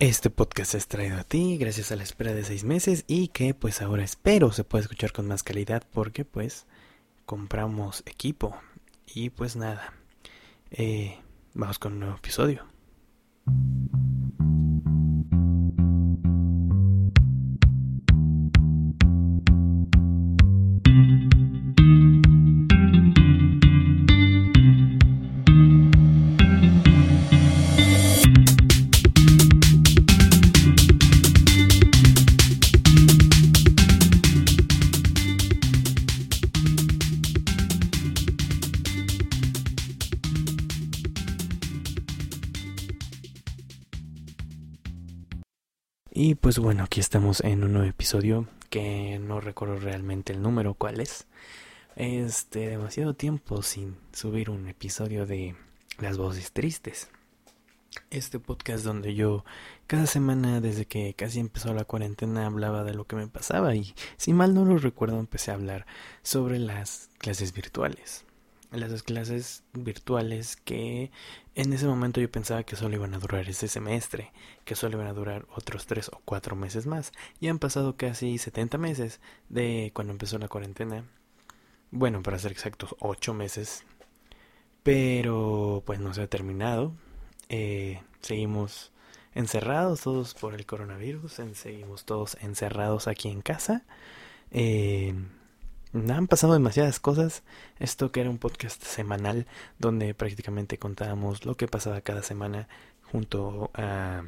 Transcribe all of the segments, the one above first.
Este podcast es traído a ti gracias a la espera de seis meses y que pues ahora espero se pueda escuchar con más calidad porque pues compramos equipo y pues nada, eh, vamos con un nuevo episodio. Pues bueno, aquí estamos en un nuevo episodio que no recuerdo realmente el número cuál es. Este, demasiado tiempo sin subir un episodio de Las voces tristes. Este podcast donde yo cada semana desde que casi empezó la cuarentena hablaba de lo que me pasaba y si mal no lo recuerdo empecé a hablar sobre las clases virtuales las clases virtuales que en ese momento yo pensaba que solo iban a durar ese semestre, que solo iban a durar otros tres o cuatro meses más. Y han pasado casi 70 meses de cuando empezó la cuarentena. Bueno, para ser exactos, ocho meses. Pero pues no se ha terminado. Eh, seguimos encerrados todos por el coronavirus. Seguimos todos encerrados aquí en casa. Eh, han pasado demasiadas cosas. Esto que era un podcast semanal donde prácticamente contábamos lo que pasaba cada semana junto a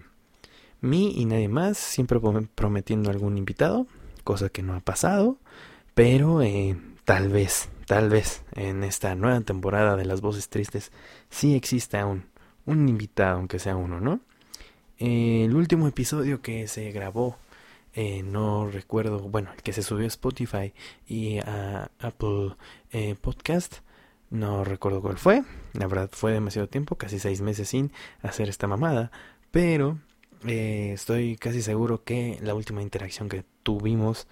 mí y nadie más, siempre prometiendo algún invitado, cosa que no ha pasado, pero eh, tal vez, tal vez en esta nueva temporada de las voces tristes sí exista un, un invitado, aunque sea uno, ¿no? el último episodio que se grabó eh, no recuerdo, bueno, el que se subió a Spotify y a Apple eh, Podcast, no recuerdo cuál fue, la verdad fue demasiado tiempo, casi seis meses sin hacer esta mamada, pero eh, estoy casi seguro que la última interacción que tuvimos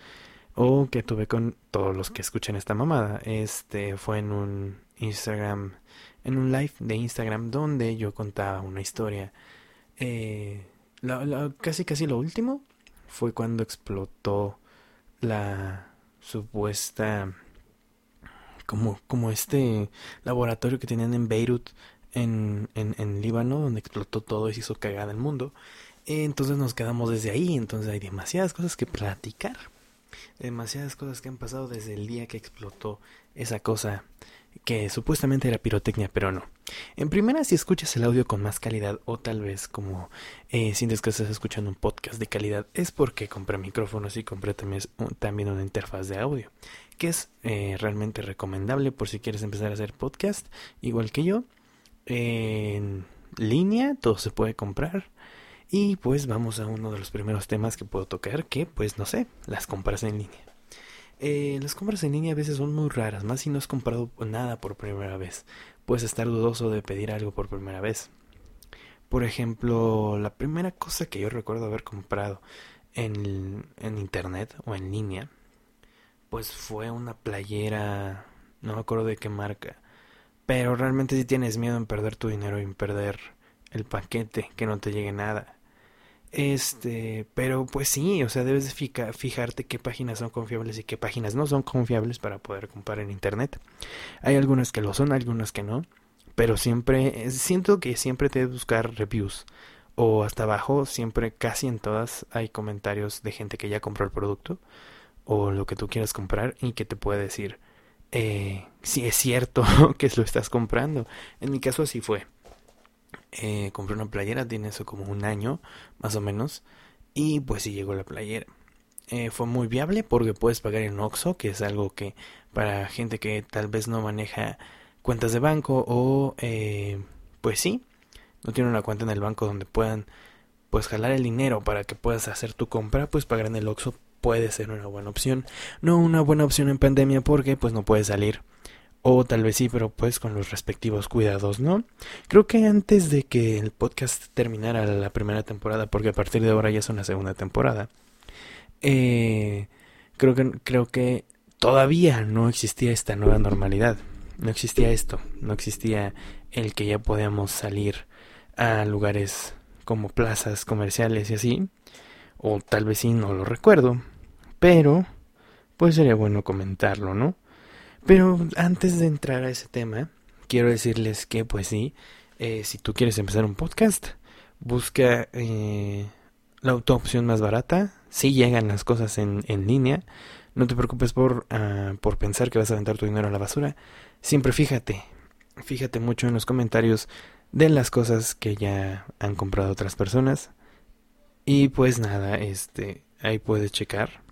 o que tuve con todos los que escuchan esta mamada, este fue en un Instagram, en un live de Instagram donde yo contaba una historia, casi casi lo último fue cuando explotó la supuesta como, como este laboratorio que tenían en Beirut en, en, en Líbano donde explotó todo y se hizo cagada el mundo. Entonces nos quedamos desde ahí entonces hay demasiadas cosas que platicar demasiadas cosas que han pasado desde el día que explotó esa cosa que supuestamente era pirotecnia, pero no. En primera, si escuchas el audio con más calidad o tal vez como eh, sientes que estás escuchando un podcast de calidad, es porque compré micrófonos y compré también, una interfaz de audio, que es eh, realmente recomendable por si quieres empezar a hacer podcast, igual que yo. En línea, todo se puede comprar. Y pues vamos a uno de los primeros temas que puedo tocar, que pues no sé, las compras en línea. Eh, las compras en línea a veces son muy raras, más si no has comprado nada por primera vez. Puedes estar dudoso de pedir algo por primera vez. Por ejemplo, la primera cosa que yo recuerdo haber comprado en, en internet o en línea, pues fue una playera, no me acuerdo de qué marca. Pero realmente si tienes miedo en perder tu dinero y en perder el paquete, que no te llegue nada. Este, pero pues sí, o sea, debes de fijarte qué páginas son confiables y qué páginas no son confiables para poder comprar en internet. Hay algunas que lo son, algunas que no, pero siempre, eh, siento que siempre te debes buscar reviews o hasta abajo, siempre, casi en todas hay comentarios de gente que ya compró el producto o lo que tú quieras comprar y que te puede decir eh, si es cierto que lo estás comprando. En mi caso así fue eh, compré una playera, tiene eso como un año más o menos. Y pues sí llegó la playera. Eh, fue muy viable porque puedes pagar en Oxxo, que es algo que para gente que tal vez no maneja cuentas de banco o eh, pues sí, no tiene una cuenta en el banco donde puedan pues jalar el dinero para que puedas hacer tu compra, pues pagar en el Oxxo puede ser una buena opción. No una buena opción en pandemia porque pues no puedes salir o tal vez sí, pero pues con los respectivos cuidados, ¿no? Creo que antes de que el podcast terminara la primera temporada, porque a partir de ahora ya es una segunda temporada, eh, creo que creo que todavía no existía esta nueva normalidad. No existía esto, no existía el que ya podíamos salir a lugares como plazas comerciales y así, o tal vez sí no lo recuerdo, pero pues sería bueno comentarlo, ¿no? Pero antes de entrar a ese tema, quiero decirles que pues sí, eh, si tú quieres empezar un podcast, busca eh, la opción más barata, si llegan las cosas en, en línea, no te preocupes por, uh, por pensar que vas a aventar tu dinero a la basura. Siempre fíjate, fíjate mucho en los comentarios de las cosas que ya han comprado otras personas. Y pues nada, este, ahí puedes checar.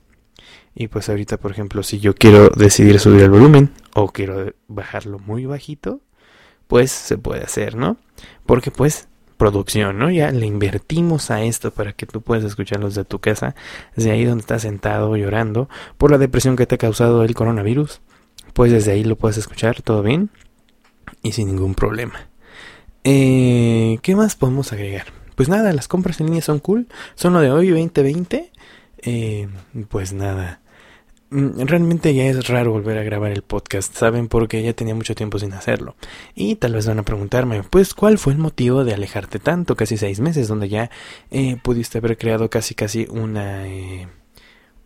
Y pues ahorita, por ejemplo, si yo quiero decidir subir el volumen o quiero bajarlo muy bajito, pues se puede hacer, ¿no? Porque pues producción, ¿no? Ya le invertimos a esto para que tú puedas escucharlos de tu casa, desde ahí donde estás sentado llorando por la depresión que te ha causado el coronavirus. Pues desde ahí lo puedes escuchar todo bien y sin ningún problema. Eh, ¿Qué más podemos agregar? Pues nada, las compras en línea son cool. Son lo de hoy 2020. Eh, pues nada. Mm, realmente ya es raro volver a grabar el podcast, ¿saben? Porque ya tenía mucho tiempo sin hacerlo. Y tal vez van a preguntarme, pues, ¿cuál fue el motivo de alejarte tanto? Casi seis meses, donde ya eh, pudiste haber creado casi casi una... Eh,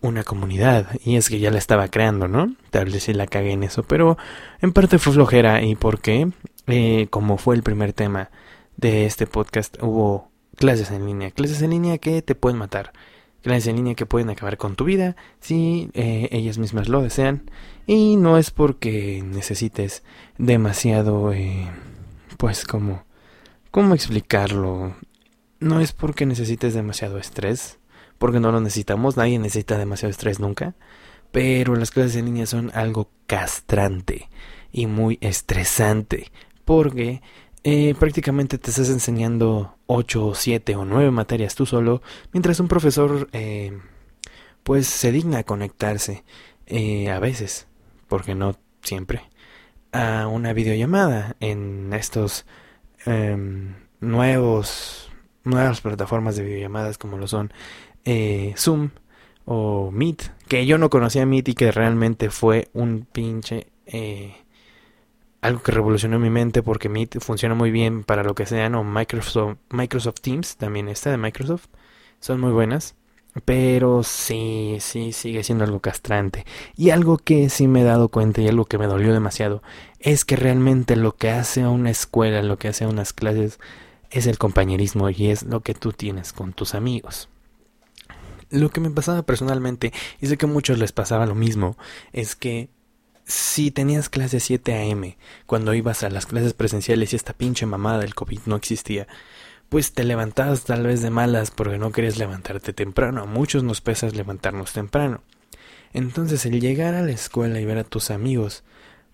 una comunidad. Y es que ya la estaba creando, ¿no? Tal vez sí la cagué en eso, pero en parte fue flojera. ¿Y por qué? Eh, como fue el primer tema de este podcast, hubo clases en línea. Clases en línea que te pueden matar clases en línea que pueden acabar con tu vida si eh, ellas mismas lo desean. Y no es porque necesites demasiado eh, pues como cómo explicarlo no es porque necesites demasiado estrés porque no lo necesitamos nadie necesita demasiado estrés nunca pero las clases en línea son algo castrante y muy estresante porque eh, prácticamente te estás enseñando 8, 7 o 9 materias tú solo, mientras un profesor eh, pues se digna a conectarse eh, a veces, porque no siempre, a una videollamada en estos em, nuevos nuevas plataformas de videollamadas como lo son Zoom o Meet, que yo no conocía Meet y que realmente fue un pinche algo que revolucionó mi mente porque Meet funciona muy bien para lo que sea, no Microsoft, Microsoft Teams también está de Microsoft, son muy buenas, pero sí, sí, sigue siendo algo castrante. Y algo que sí me he dado cuenta y algo que me dolió demasiado es que realmente lo que hace a una escuela, lo que hace a unas clases es el compañerismo y es lo que tú tienes con tus amigos. Lo que me pasaba personalmente, y sé que a muchos les pasaba lo mismo, es que si tenías clase 7 a.m. cuando ibas a las clases presenciales y esta pinche mamada del COVID no existía, pues te levantabas tal vez de malas porque no querías levantarte temprano. A muchos nos pesa levantarnos temprano. Entonces el llegar a la escuela y ver a tus amigos,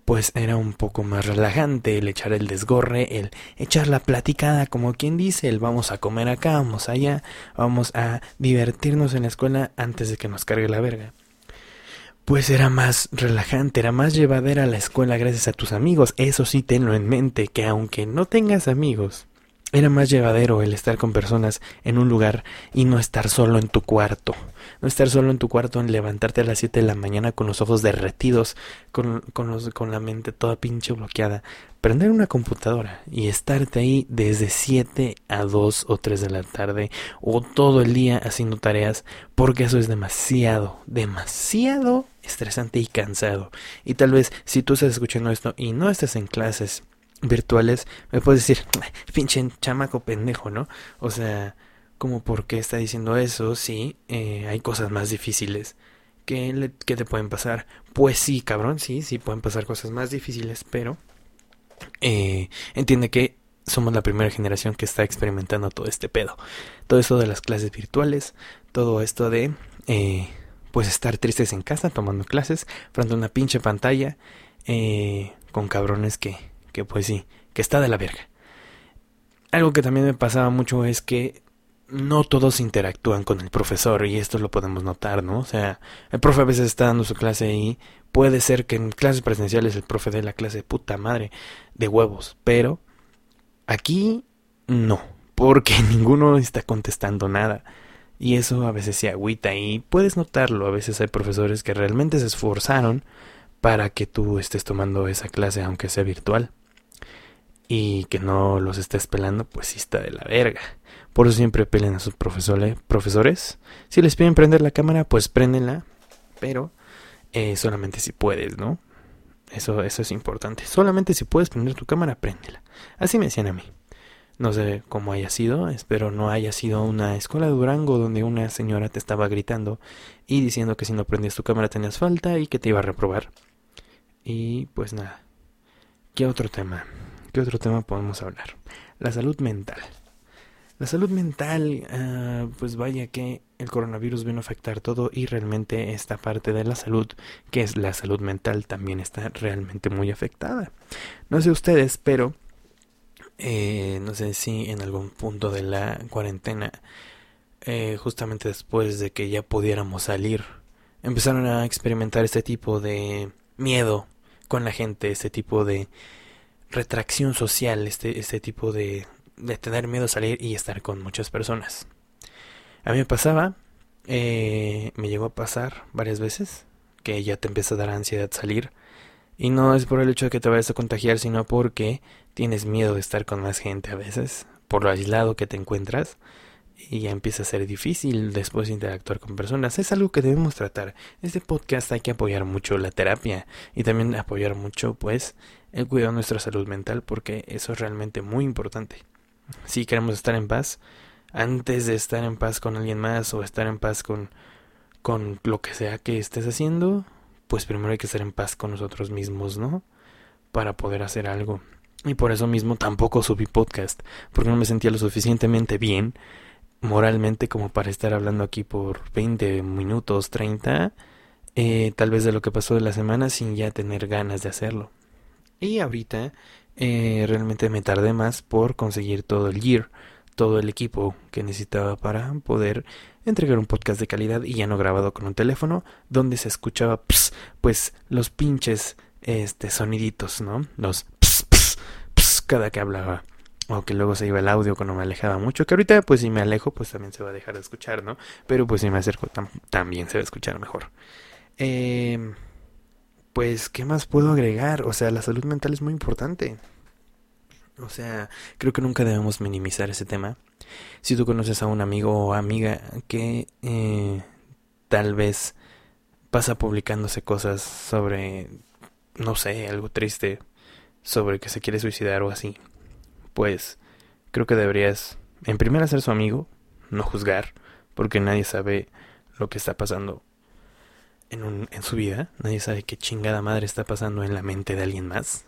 pues era un poco más relajante el echar el desgorre, el echar la platicada, como quien dice, el vamos a comer acá, vamos allá, vamos a divertirnos en la escuela antes de que nos cargue la verga pues era más relajante, era más llevadera la escuela gracias a tus amigos. Eso sí, tenlo en mente, que aunque no tengas amigos, era más llevadero el estar con personas en un lugar y no estar solo en tu cuarto. No estar solo en tu cuarto en levantarte a las 7 de la mañana con los ojos derretidos, con, con, los, con la mente toda pinche bloqueada. Prender una computadora y estarte ahí desde 7 a 2 o 3 de la tarde o todo el día haciendo tareas porque eso es demasiado, demasiado estresante y cansado. Y tal vez si tú estás escuchando esto y no estás en clases virtuales, me puedes decir, pinche chamaco pendejo, ¿no? O sea, como por qué está diciendo eso si eh, hay cosas más difíciles que, que te pueden pasar. Pues sí, cabrón, sí, sí pueden pasar cosas más difíciles, pero eh, entiende que somos la primera generación que está experimentando todo este pedo. Todo esto de las clases virtuales, todo esto de eh, pues estar tristes en casa tomando clases frente a una pinche pantalla eh, con cabrones que, pues sí, que está de la verga. Algo que también me pasaba mucho es que no todos interactúan con el profesor y esto lo podemos notar, ¿no? O sea, el profe a veces está dando su clase y puede ser que en clases presenciales el profe dé la clase de puta madre de huevos, pero aquí no, porque ninguno está contestando nada. Y eso a veces se agüita y puedes notarlo, a veces hay profesores que realmente se esforzaron para que tú estés tomando esa clase aunque sea virtual. Y que no los estés pelando, pues sí está de la verga. Por eso siempre pelen a sus profesores. profesores. Si les piden prender la cámara, pues préndenla, pero eh, solamente si puedes, ¿no? Eso, eso es importante. Solamente si puedes prender tu cámara, préndela. Así me decían a mí. No sé cómo haya sido, espero no haya sido una escuela de Durango donde una señora te estaba gritando y diciendo que si no prendías tu cámara tenías falta y que te iba a reprobar. Y pues nada. ¿Qué otro tema? ¿Qué otro tema podemos hablar? La salud mental. La salud mental, ah, pues vaya que el coronavirus vino a afectar todo y realmente esta parte de la salud, que es la salud mental, también está realmente muy afectada. No sé ustedes, pero eh, no sé si en algún punto de la cuarentena, eh, justamente después de que ya pudiéramos salir, empezaron a experimentar este tipo de miedo con la gente, este tipo de retracción social, este, este tipo de, de tener miedo a salir y estar con muchas personas. A mí me pasaba, eh, me llegó a pasar varias veces, que ya te empieza a dar ansiedad salir y no es por el hecho de que te vayas a contagiar, sino porque tienes miedo de estar con más gente a veces, por lo aislado que te encuentras, y ya empieza a ser difícil después interactuar con personas. Es algo que debemos tratar. Este podcast hay que apoyar mucho la terapia y también apoyar mucho, pues, el cuidado de nuestra salud mental, porque eso es realmente muy importante. Si queremos estar en paz, antes de estar en paz con alguien más o estar en paz con, con lo que sea que estés haciendo, pues primero hay que estar en paz con nosotros mismos, ¿no? Para poder hacer algo. Y por eso mismo tampoco subí podcast, porque no me sentía lo suficientemente bien moralmente como para estar hablando aquí por 20 minutos, 30, eh, tal vez de lo que pasó de la semana sin ya tener ganas de hacerlo. Y ahorita eh, realmente me tardé más por conseguir todo el gear, todo el equipo que necesitaba para poder entregar un podcast de calidad y ya no grabado con un teléfono donde se escuchaba pues los pinches este soniditos, ¿no? Los cada que hablaba o que luego se iba el audio cuando me alejaba mucho, que ahorita pues si me alejo pues también se va a dejar de escuchar, ¿no? Pero pues si me acerco también se va a escuchar mejor. Eh, pues, ¿qué más puedo agregar? O sea, la salud mental es muy importante. O sea, creo que nunca debemos minimizar ese tema. Si tú conoces a un amigo o amiga que eh, tal vez pasa publicándose cosas sobre, no sé, algo triste, sobre que se quiere suicidar o así, pues creo que deberías, en primer, ser su amigo, no juzgar, porque nadie sabe lo que está pasando en, un, en su vida, nadie sabe qué chingada madre está pasando en la mente de alguien más.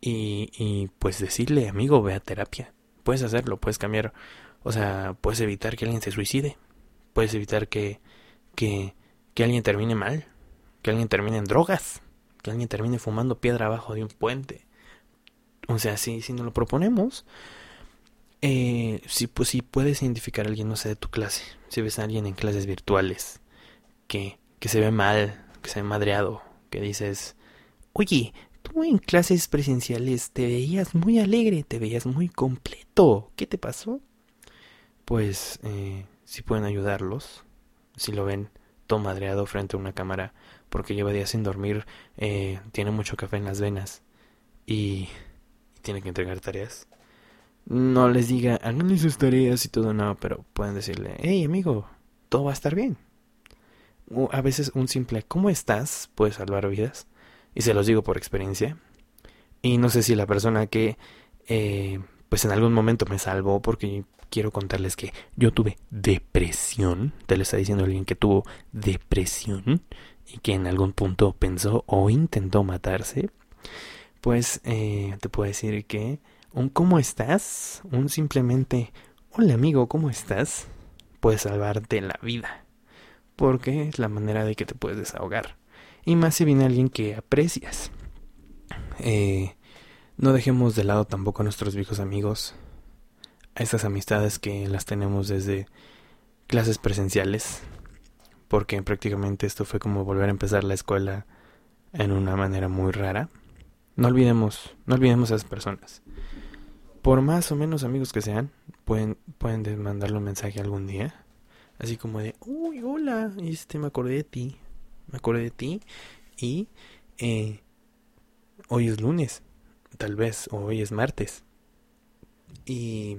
Y, y pues decirle, amigo, ve a terapia. Puedes hacerlo, puedes cambiar. O sea, puedes evitar que alguien se suicide. Puedes evitar que, que, que alguien termine mal. Que alguien termine en drogas. Que alguien termine fumando piedra abajo de un puente. O sea, si, si nos lo proponemos, eh, si, pues, si puedes identificar a alguien, no sé, de tu clase. Si ves a alguien en clases virtuales que, que se ve mal, que se ve madreado, que dices, oye, Tú en clases presenciales te veías muy alegre, te veías muy completo. ¿Qué te pasó? Pues eh, si pueden ayudarlos, si lo ven todo madreado frente a una cámara porque lleva días sin dormir, eh, tiene mucho café en las venas y, tiene que entregar tareas. No les diga, háganle sus tareas y todo, no, pero pueden decirle, hey amigo, todo va a estar bien. A veces un simple ¿cómo estás? puede salvar vidas y se los digo por experiencia. Y no sé si la persona que eh, pues en algún momento me salvó porque quiero contarles que yo tuve depresión, te lo está diciendo alguien que tuvo depresión y que en algún punto pensó o intentó matarse, pues eh, te puedo decir que un ¿cómo estás? un simplemente hola amigo, ¿cómo estás? puede salvarte la vida, porque es la manera de que te puedes desahogar y más si viene alguien que aprecias. Eh, no dejemos de lado tampoco a nuestros viejos amigos, a esas amistades que las tenemos desde clases presenciales, porque prácticamente esto fue como volver a empezar la escuela en una manera muy rara. No olvidemos, no olvidemos a esas personas. Por más o menos amigos que sean, pueden, pueden mandarle un mensaje algún día. Así como de, uy, hola, este me acordé de ti me acordé de ti y eh, hoy es lunes. tal vez, hoy es martes. Y,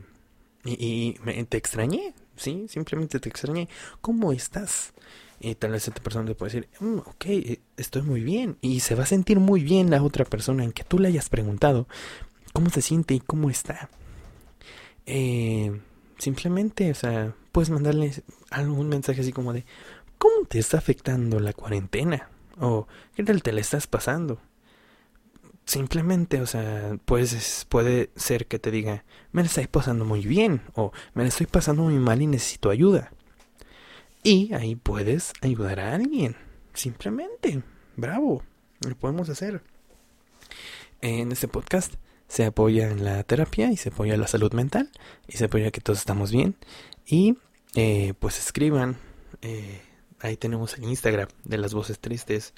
y, te extrañé, ¿sí? Simplemente te extrañé. ¿Cómo estás? Y tal vez esta persona te puede decir, mm, ok, eh, estoy muy bien. Y se va a sentir muy bien la otra persona en que tú le hayas preguntado cómo se siente y cómo está. Eh, simplemente, o sea, puedes mandarle algún mensaje así como de, ¿cómo te está afectando la cuarentena? O, ¿qué tal te la estás pasando? Simplemente, o sea, pues puede ser que te diga, me la estoy pasando muy bien o me la estoy pasando muy mal y necesito ayuda. Y ahí puedes ayudar a alguien. Simplemente. Bravo. Lo podemos hacer. En este podcast se apoya en la terapia y se apoya la salud mental y se apoya que todos estamos bien. Y eh, pues escriban. Eh, ahí tenemos el Instagram de las voces tristes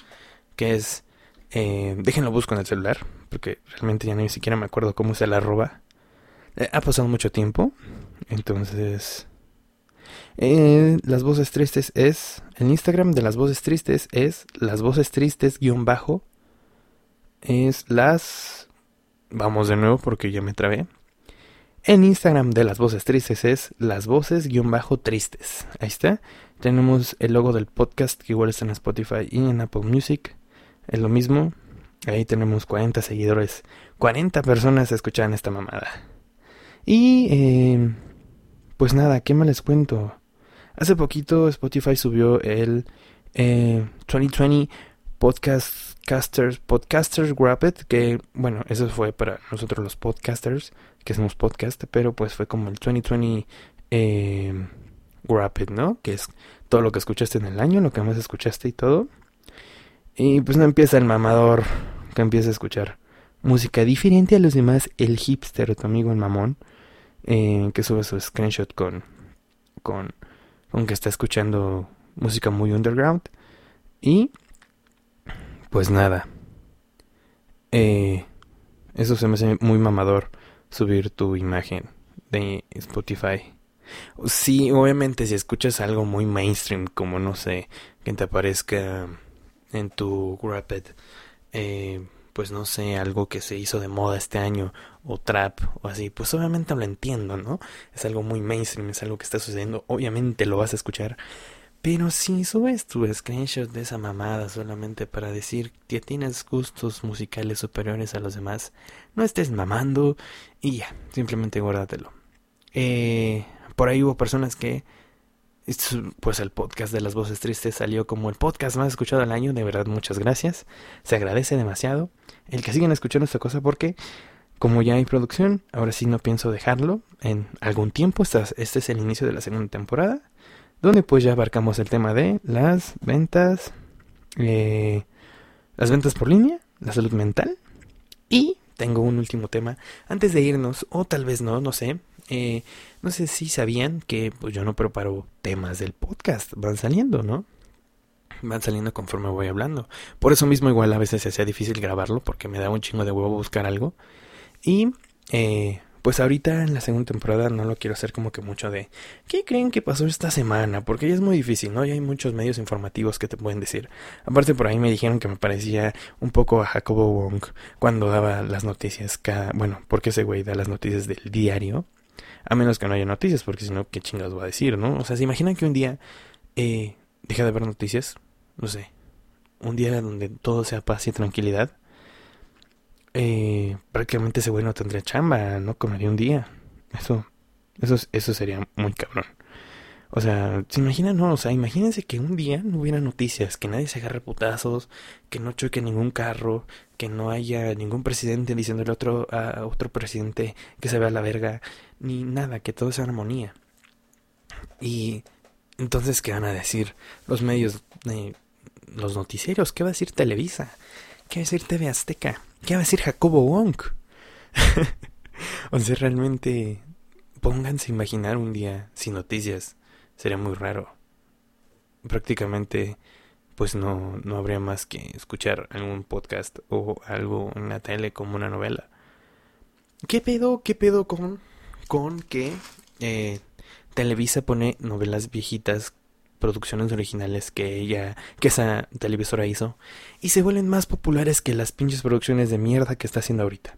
que es... Eh, déjenlo busco en el celular porque realmente ya ni siquiera me acuerdo cómo es el arroba. Eh, ha pasado mucho tiempo. Entonces las voces tristes es. El Instagram de las voces tristes es las voces tristes guion bajo. Es las. Vamos de nuevo porque ya me trabé. El Instagram de las voces tristes es las voces guion bajo tristes. Ahí está. Tenemos el logo del podcast que igual está en Spotify y en Apple Music. Es lo mismo. Ahí tenemos 40 seguidores. 40 personas escuchan esta mamada. Y eh, pues nada, ¿qué más les cuento? Hace poquito Spotify subió el 2020 eh, Podcasters, Podcasters que bueno, eso fue para nosotros los podcasters, que hacemos podcast, pero pues fue como el 2020 eh, Wrapped, ¿no? Que es todo lo que escuchaste en el año, lo que más escuchaste y todo. Y pues no empieza el mamador que empieza a escuchar música diferente a los demás, el hipster, tu amigo el mamón, eh, que sube su screenshot con, con aunque está escuchando música muy underground. Y pues nada. Eh, eso se me hace muy mamador subir tu imagen de Spotify. Sí, obviamente si escuchas algo muy mainstream, como no sé, que te aparezca en tu Rapid, eh, pues no sé, algo que se hizo de moda este año, o trap, o así, pues obviamente lo entiendo, ¿no? Es algo muy mainstream, es algo que está sucediendo, obviamente lo vas a escuchar. Pero si subes tu screenshot de esa mamada solamente para decir que tienes gustos musicales superiores a los demás, no estés mamando y ya, simplemente guárdatelo. Eh, por ahí hubo personas que pues el podcast de las voces tristes salió como el podcast más escuchado del año. De verdad, muchas gracias. Se agradece demasiado el que sigan escuchando esta cosa porque como ya hay producción, ahora sí no pienso dejarlo en algún tiempo. Este es el inicio de la segunda temporada, donde pues ya abarcamos el tema de las ventas, eh, las ventas por línea, la salud mental y tengo un último tema antes de irnos, o tal vez no, no sé. Eh, no sé si sabían que pues yo no preparo temas del podcast, van saliendo, ¿no? Van saliendo conforme voy hablando. Por eso mismo igual a veces se hacía difícil grabarlo porque me da un chingo de huevo buscar algo. Y eh, pues ahorita en la segunda temporada no lo quiero hacer como que mucho de ¿qué creen que pasó esta semana? Porque ya es muy difícil, ¿no? Ya hay muchos medios informativos que te pueden decir. Aparte por ahí me dijeron que me parecía un poco a Jacobo Wong cuando daba las noticias cada... Bueno, porque ese güey da las noticias del diario a menos que no haya noticias, porque si no, ¿qué chingados va a decir, no? O sea, ¿se imaginan que un día eh, deja de haber noticias? No sé. Un día donde todo sea paz y tranquilidad. Eh, prácticamente ese güey no tendría chamba, no comería un día. Eso, eso, eso sería muy cabrón. O sea, ¿se imaginan? No, o sea, imagínense que un día no hubiera noticias, que nadie se agarre putazos, que no choque ningún carro, que no haya ningún presidente diciéndole otro, a otro presidente que se vea la verga, ni nada, que todo sea armonía. Y entonces, ¿qué van a decir los medios, los noticieros? ¿Qué va a decir Televisa? ¿Qué va a decir TV Azteca? ¿Qué va a decir Jacobo Wong? o sea, realmente pónganse a imaginar un día sin noticias sería muy raro. Prácticamente, pues no, no habría más que escuchar algún podcast o algo en la tele como una novela. ¿Qué pedo? ¿Qué pedo con, con que eh, Televisa pone novelas viejitas, producciones originales que ella, que esa televisora hizo, y se vuelven más populares que las pinches producciones de mierda que está haciendo ahorita?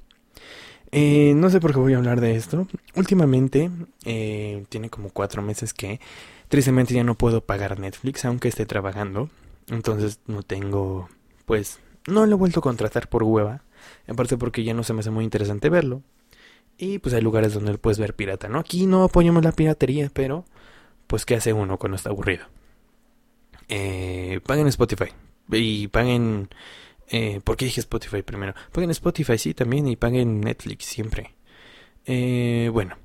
Eh, no sé por qué voy a hablar de esto. Últimamente, eh, tiene como cuatro meses que tristemente ya no puedo pagar Netflix, aunque esté trabajando. Entonces no tengo, pues, no lo he vuelto a contratar por hueva. En parte porque ya no se me hace muy interesante verlo. Y pues hay lugares donde puedes ver pirata, ¿no? Aquí no apoyamos la piratería, pero pues ¿qué hace uno cuando está aburrido? Eh, paguen Spotify. Y paguen... Eh, ¿Por qué dije Spotify primero? Paguen Spotify, sí, también. Y paguen Netflix, siempre. Eh, bueno.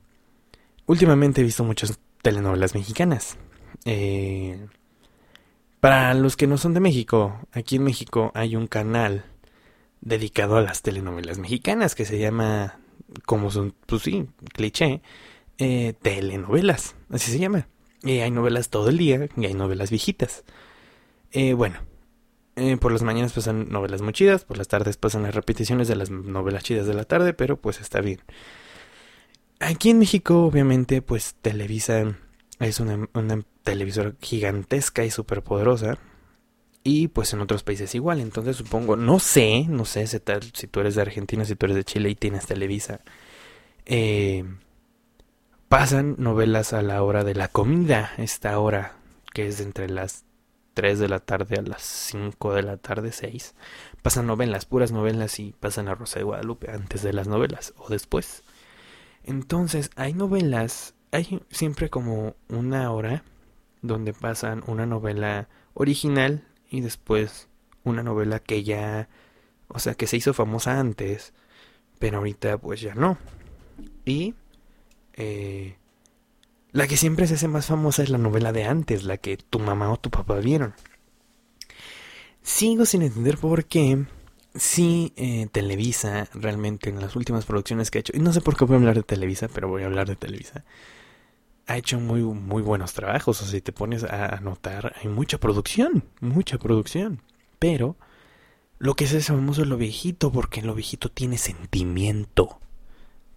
Últimamente he visto muchas telenovelas mexicanas. Eh, para los que no son de México, aquí en México hay un canal dedicado a las telenovelas mexicanas que se llama, como son, pues sí, cliché, eh, telenovelas, así se llama. Y hay novelas todo el día y hay novelas viejitas. Eh, bueno, eh, por las mañanas pasan novelas muy chidas, por las tardes pasan las repeticiones de las novelas chidas de la tarde, pero pues está bien. Aquí en México, obviamente, pues Televisa es una, televisora gigantesca y súper poderosa. Y pues en otros países igual. Entonces supongo, no sé, no sé si, si tú eres de Argentina, si tú eres de Chile y tienes Televisa. Eh, pasan novelas a la hora de la comida, esta hora que es entre las 3 de la tarde a las 5 de la tarde, 6. Pasan novelas, puras novelas y pasan a Rosa de Guadalupe antes de las novelas o después. Entonces hay novelas, hay siempre como una hora donde pasan una novela original y después una novela que ya, o sea, que se hizo famosa antes, pero ahorita pues ya no. Y eh, la que siempre se hace más famosa es la novela de antes, la que tu mamá o tu papá vieron. Sigo sin entender por qué sí eh, Televisa realmente en las últimas producciones que ha hecho, y no sé por qué voy a hablar de Televisa, pero voy a hablar de Televisa ha hecho muy, muy buenos trabajos. O sea, si te pones a notar, hay mucha producción, mucha producción. Pero lo que es famoso es lo viejito, porque lo viejito tiene sentimiento.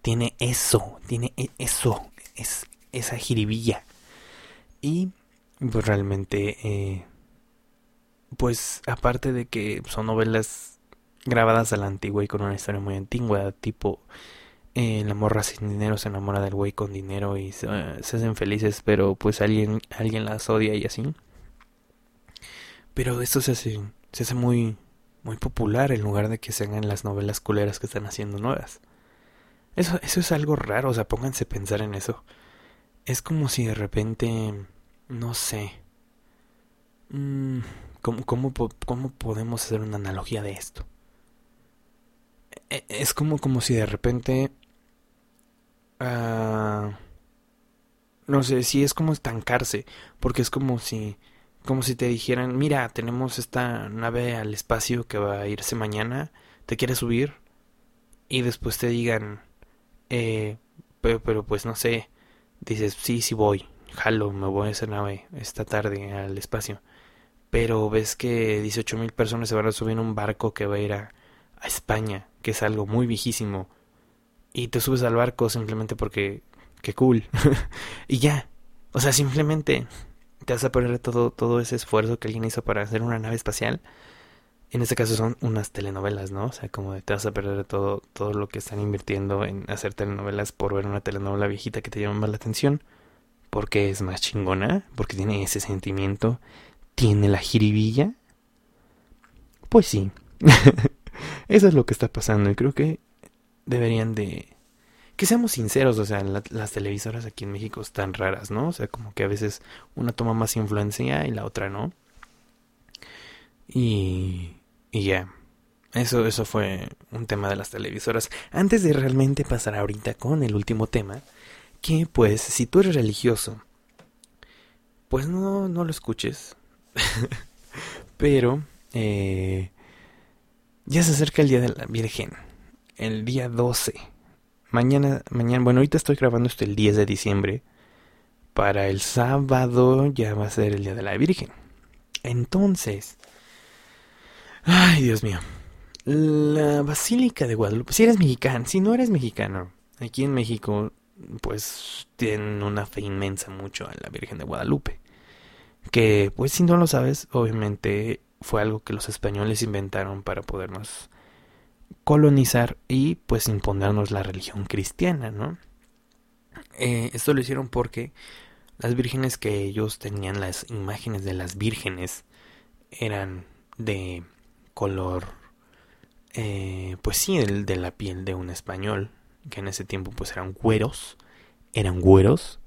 Tiene eso, tiene e, eso, es esa jiribilla. Y pues realmente, eh, pues aparte de que son novelas grabadas a la antigua y con una historia muy antigua, tipo eh, la morra sin dinero se enamora del güey con dinero y se, hacen felices, pero pues alguien, alguien las odia y así. Pero esto se hace, se hace muy, muy popular en lugar de que se hagan las novelas culeras que están haciendo nuevas. Eso, eso es algo raro, o sea, pónganse a pensar en eso. Es como si de repente, no sé, mm, ¿cómo, cómo, cómo podemos hacer una analogía de esto? E, es como, como si de repente Ah, no sé, si es como estancarse, porque es como si, como si te dijeran, mira, tenemos esta nave al espacio que va a irse mañana, ¿te quieres subir? Y después te digan, eh, pero, pero pues no sé, dices, sí, sí voy, jalo, me voy a esa nave esta tarde al espacio. Pero ves que 18 mil personas se van a subir en un barco que va a ir a, a España, que es algo muy viejísimo y te subes al barco simplemente porque qué cool y ya o sea simplemente te vas a perder todo todo ese esfuerzo que alguien hizo para hacer una nave espacial en este caso son unas telenovelas no o sea como te vas a perder todo todo lo que están invirtiendo en hacer telenovelas por ver una telenovela viejita que te llama más la atención porque es más chingona porque tiene ese sentimiento tiene la jiribilla pues sí eso es lo que está pasando y creo que deberían de... Que seamos sinceros, o sea, las televisoras aquí en México están raras, ¿no? O sea, como que a veces una toma más influencia y la otra no. Y... Y ya. Eso, eso fue un tema de las televisoras. Antes de realmente pasar ahorita con el último tema, que pues si tú eres religioso, pues no, no lo escuches. Pero eh, ya se acerca el Día de la Virgen el día 12. Mañana, mañana, bueno, ahorita estoy grabando esto el 10 de diciembre. Para el sábado ya va a ser el Día de la Virgen. Entonces, ay Dios mío, la Basílica de Guadalupe, si eres mexicano, si no eres mexicano, aquí en México, pues tienen una fe inmensa mucho a la Virgen de Guadalupe. Que, pues si no lo sabes, obviamente fue algo que los españoles inventaron para podernos colonizar y pues imponernos la religión cristiana, ¿no? Eh, esto lo hicieron porque las vírgenes que ellos tenían, las imágenes de las vírgenes, eran de color, eh, pues sí, el de la piel de un español, que en ese tiempo pues eran güeros, eran güeros,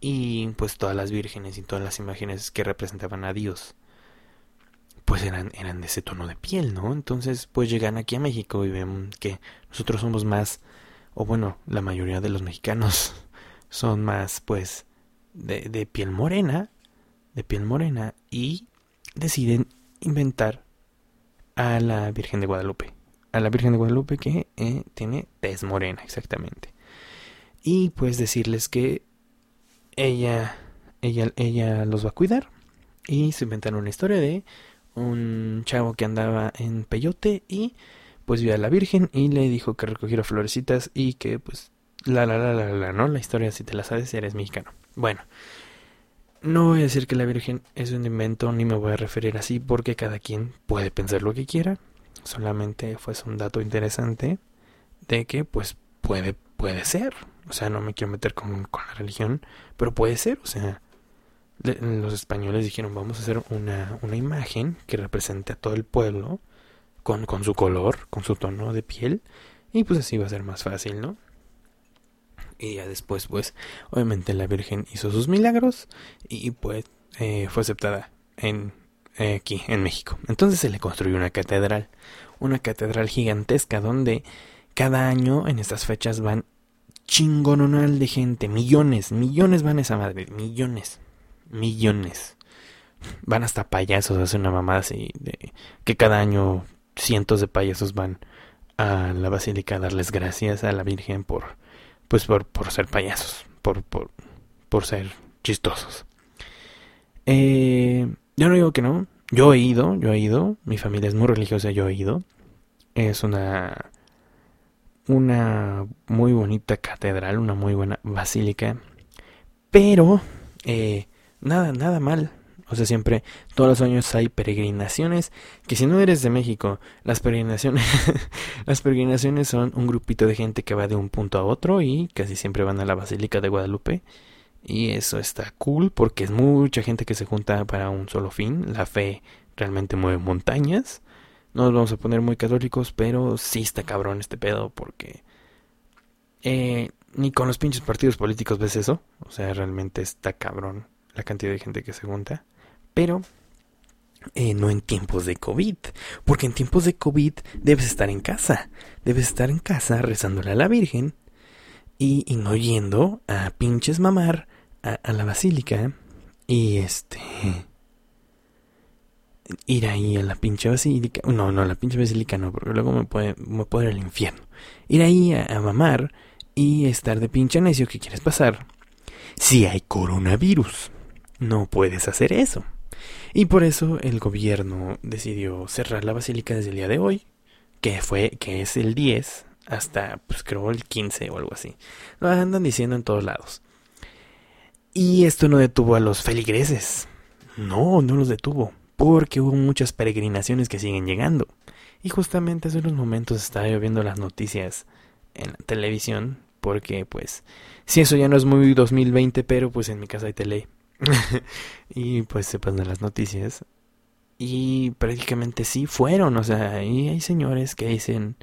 y pues todas las vírgenes y todas las imágenes que representaban a Dios pues eran, eran de ese tono de piel, ¿no? Entonces, pues llegan aquí a México y ven que nosotros somos más, o bueno, la mayoría de los mexicanos son más, pues, de, de piel morena, de piel morena, y deciden inventar a la Virgen de Guadalupe. A la Virgen de Guadalupe que eh, tiene tez morena, exactamente. Y pues decirles que ella, ella, ella los va a cuidar. Y se inventaron una historia de un chavo que andaba en peyote y pues vio a la Virgen y le dijo que recogiera florecitas y que pues la la la la la, ¿no? La historia si te la sabes eres mexicano. Bueno, no voy a decir que la Virgen es un invento ni me voy a referir así porque cada quien puede pensar lo que quiera. Solamente fue un dato interesante de que pues puede puede ser. O sea, no me quiero meter con, con la religión, pero puede ser, o sea, los españoles dijeron vamos a hacer una, una imagen que represente a todo el pueblo con, con su color, con su tono de piel y pues así va a ser más fácil, ¿no? Y ya después pues obviamente la Virgen hizo sus milagros y pues eh, fue aceptada en eh, aquí en México. Entonces se le construyó una catedral, una catedral gigantesca donde cada año en estas fechas van chingononal de gente, millones, millones van a esa madre, millones millones. Van hasta payasos, hace una mamada así, de que cada año cientos de payasos van a la basílica a darles gracias a la Virgen por, pues por, por ser payasos, por, por, por ser chistosos. Eh, yo no digo que no, yo he ido, yo he ido, mi familia es muy religiosa, yo he ido. Es una una muy bonita catedral, una muy buena basílica, pero eh, nada, nada mal. O sea, siempre, todos los años hay peregrinaciones, que si no eres de México, las peregrinaciones, las peregrinaciones son un grupito de gente que va de un punto a otro y casi siempre van a la Basílica de Guadalupe. Y eso está cool porque es mucha gente que se junta para un solo fin. La fe realmente mueve montañas. No nos vamos a poner muy católicos, pero sí está cabrón este pedo porque eh, ni con los pinches partidos políticos ves eso. O sea, realmente está cabrón la cantidad de gente que se junta, pero eh, no en tiempos de COVID, porque en tiempos de COVID debes estar en casa, debes estar en casa rezándole a la Virgen y, no yendo a pinches mamar a, la basílica y este ir ahí a la pinche basílica, no, no, a la pinche basílica no, porque luego me puede, me puede ir al infierno. Ir ahí a, a mamar y estar de pinche necio que quieres pasar si hay coronavirus. No puedes hacer eso. Y por eso el gobierno decidió cerrar la basílica desde el día de hoy, que fue que es el 10 hasta pues creo el 15 o algo así. Lo andan diciendo en todos lados. Y esto no detuvo a los feligreses. No, no los detuvo, porque hubo muchas peregrinaciones que siguen llegando. Y justamente hace unos momentos estaba yo viendo las noticias en la televisión, porque pues si eso ya no es muy 2020, pero pues en mi casa hay tele y pues se pasan las noticias. Y prácticamente sí fueron, o sea, y hay señores que dicen,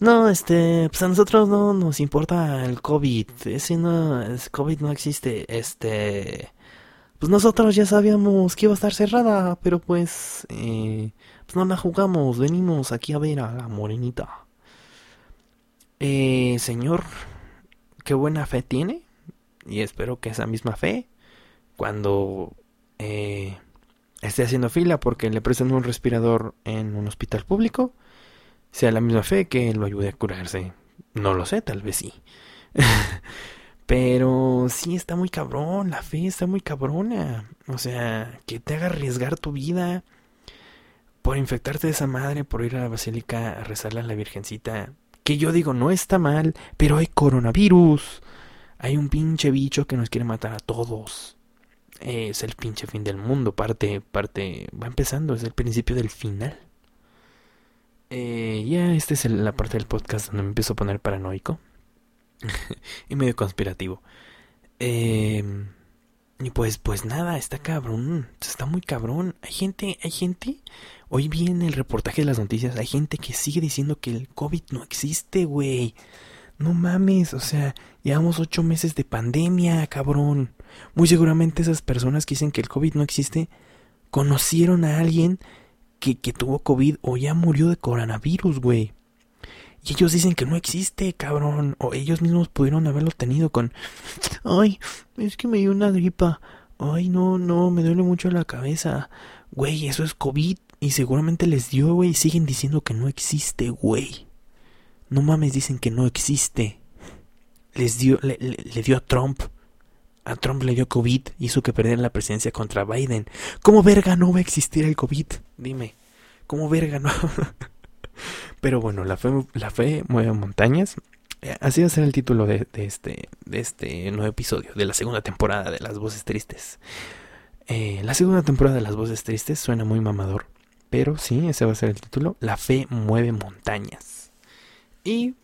no, este, pues a nosotros no nos importa el COVID, ese no, el COVID no existe, este, pues nosotros ya sabíamos que iba a estar cerrada, pero pues, eh, pues no la jugamos, venimos aquí a ver a la morenita. Eh, señor, qué buena fe tiene, y espero que esa misma fe cuando eh, esté haciendo fila porque le prestan un respirador en un hospital público, sea la misma fe que lo ayude a curarse. No lo sé, tal vez sí. Pero sí está muy cabrón, la fe está muy cabrona. O sea, que te haga arriesgar tu vida por infectarte de esa madre, por ir a la basílica a rezarle a la Virgencita. Que yo digo, no está mal, pero hay coronavirus. Hay un pinche bicho que nos quiere matar a todos es el pinche fin del mundo, parte, parte, va empezando, es el principio del final. Eh, ya esta es la parte del podcast donde me empiezo a poner paranoico y medio conspirativo. Eh, y pues, pues nada, está cabrón, está muy cabrón. Hay gente, hay gente, hoy vi el reportaje de las noticias, hay gente que sigue diciendo que el COVID no existe, güey. No mames, o sea, llevamos ocho meses de pandemia, cabrón. Muy seguramente esas personas que dicen que el COVID no existe, conocieron a alguien que, que tuvo COVID o ya murió de coronavirus, güey. Y ellos dicen que no existe, cabrón. O ellos mismos pudieron haberlo tenido con... Ay, es que me dio una gripa. Ay, no, no, me duele mucho la cabeza. Güey, eso es COVID. Y seguramente les dio, güey. Y siguen diciendo que no existe, güey. No mames, dicen que no existe. Les dio, le, le, dio a Trump. A Trump le dio COVID. Hizo que perdiera la presidencia contra Biden. ¿Cómo verga no va a existir el COVID? Dime. ¿Cómo verga no? Pero bueno, la fe, mueve montañas. Eh, así va a ser el título de, este, de este nuevo episodio, de la segunda temporada de Las Voces Tristes. Eh, la segunda temporada de Las Voces Tristes suena muy mamador, pero sí, ese va a ser el título. La fe mueve montañas. Y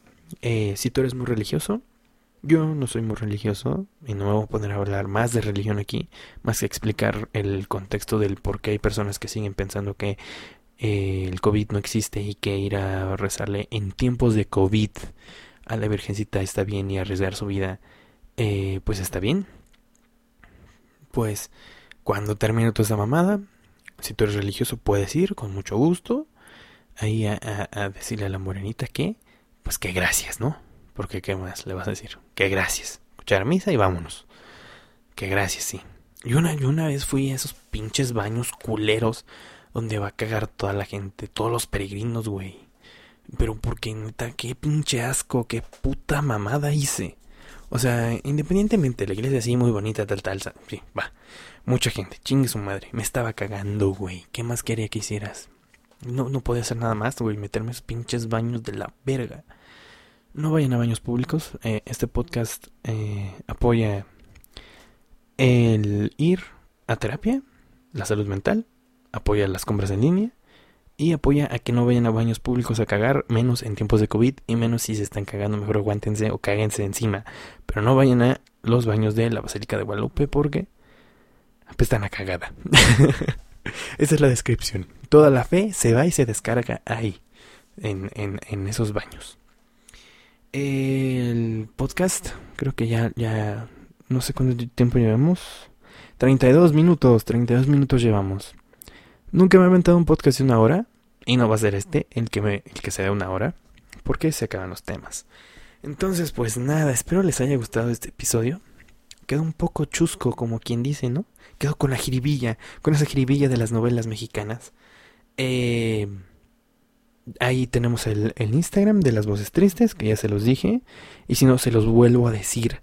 eh, si tú eres muy religioso, yo no soy muy religioso y no me voy a poner a hablar más de religión aquí, más que explicar el contexto del por qué hay personas que siguen pensando que eh, el COVID no existe y que ir a rezarle en tiempos de COVID a la Virgencita está bien y arriesgar su vida, eh, pues está bien. Pues cuando termine toda esa mamada, si tú eres religioso puedes ir con mucho gusto ahí a, decirle a la morenita que, pues que gracias, ¿no? Porque qué más le vas a decir, que gracias. Escuchar misa y vámonos. Que gracias, sí. Y una, y una vez fui a esos pinches baños culeros donde va a cagar toda la gente, todos los peregrinos, güey. Pero porque neta, qué pinche asco, qué puta mamada hice. O sea, independientemente, la iglesia así muy bonita, tal, tal, sí, va. Mucha gente, chingue su madre. Me estaba cagando, güey. ¿Qué más quería que hicieras? No, no podía hacer nada más, güey. Meterme esos pinches baños de la verga. No vayan a baños públicos. Eh, este podcast eh, apoya el ir a terapia, la salud mental apoya las compras en línea y apoya a que no vayan a baños públicos a cagar, menos en tiempos de COVID y menos si se están cagando, mejor aguántense o cáguense encima. Pero no vayan a los baños de la Basílica de Guadalupe porque apestan a cagada. Esa es la descripción. Toda la fe se va y se descarga ahí, en, en, en esos baños. El podcast, creo que ya, ya, no sé cuánto tiempo llevamos. 32 minutos, 32 minutos llevamos. Nunca me he inventado un podcast de una hora. Y no va a ser este, el que, me, el que se dé una hora. Porque se acaban los temas. Entonces, pues nada, espero les haya gustado este episodio. Quedó un poco chusco, como quien dice, ¿no? Quedó con la jiribilla, con esa jiribilla de las novelas mexicanas. Eh, ahí tenemos el, Instagram de las voces tristes, que ya se los dije. Y si no, se los vuelvo a decir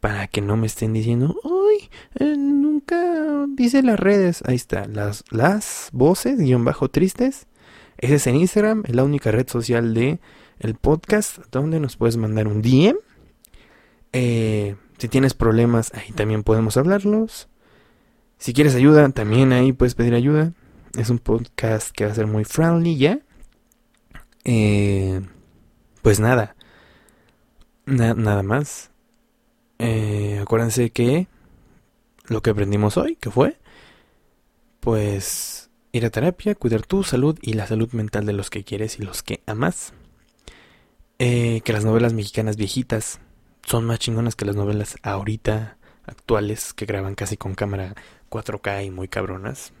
para que no me estén diciendo, ¡ay! Eh, nunca dice las redes. Ahí está, las, las voces, guion bajo tristes. Ese es en Instagram, es la única red social de el podcast donde nos puedes mandar un DM. Eh, si tienes problemas, ahí también podemos hablarlos. Si quieres ayuda, también ahí puedes pedir ayuda. Es un podcast que va a ser muy friendly ya. Eh, pues nada. nada más. Eh, acuérdense que lo que aprendimos hoy, que fue, pues ir a terapia, cuidar tu salud y la salud mental de los que quieres y los que amas. Eh, que las novelas mexicanas viejitas son más chingonas que las novelas ahorita actuales que graban casi con cámara 4K y muy cabronas,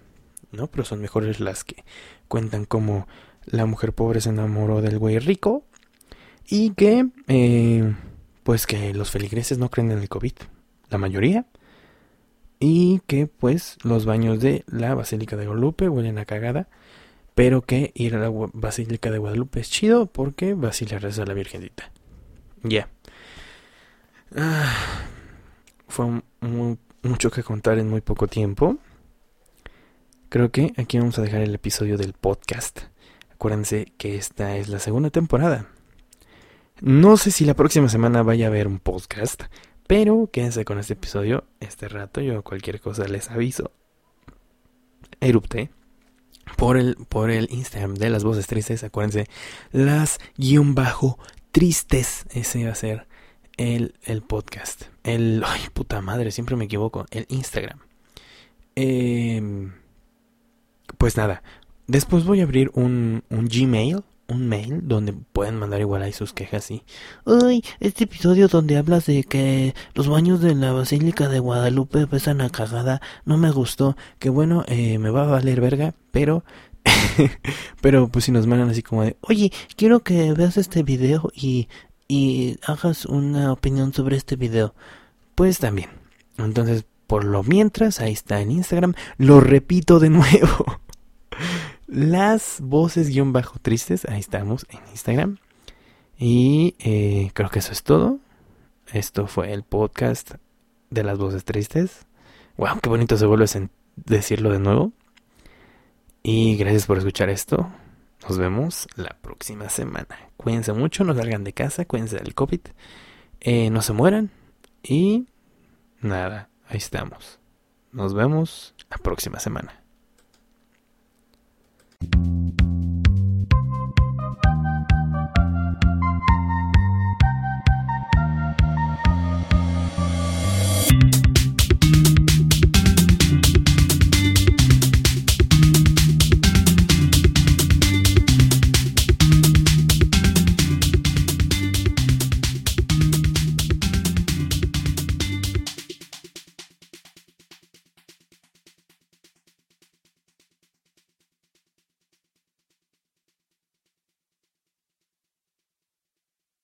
¿no? Pero son mejores las que cuentan como la mujer pobre se enamoró del güey rico y que eh, pues que los feligreses no creen en el COVID, la mayoría, y que pues los baños de la Basílica de Guadalupe huelen a cagada, pero que ir a la Basílica de Guadalupe es chido porque le reza a la Virgencita. Ya. Ah, fue mucho que contar en muy poco tiempo. Creo que aquí vamos a dejar el episodio del podcast. Acuérdense que esta es la segunda temporada. No sé si la próxima semana vaya a haber un podcast, pero quédense con este episodio este rato. Yo cualquier cosa les aviso. Erupté. por el, por el Instagram de las voces tristes. Acuérdense, las guion bajo tristes. Ese va a ser el, el podcast. El. Ay, puta madre, siempre me equivoco. El Instagram. Eh, pues nada. Después voy a abrir un, un Gmail un mail donde pueden mandar igual ahí sus quejas y uy este episodio donde hablas de que los baños de la basílica de Guadalupe pesan a cagada no me gustó que bueno eh, me va a valer verga pero pero pues si nos mandan así como de oye quiero que veas este video y y hagas una opinión sobre este video pues también. Entonces por lo mientras ahí está en Instagram. Lo repito de nuevo las voces guion bajo tristes, ahí estamos en Instagram. Y eh, creo que eso es todo. Esto fue el podcast de las voces tristes. Wow, qué bonito se vuelve a decirlo de nuevo. Y gracias por escuchar esto. Nos vemos la próxima semana. Cuídense mucho, no salgan de casa, cuídense del COVID. Eh, no se mueran. Y nada, ahí estamos. Nos vemos la próxima semana. you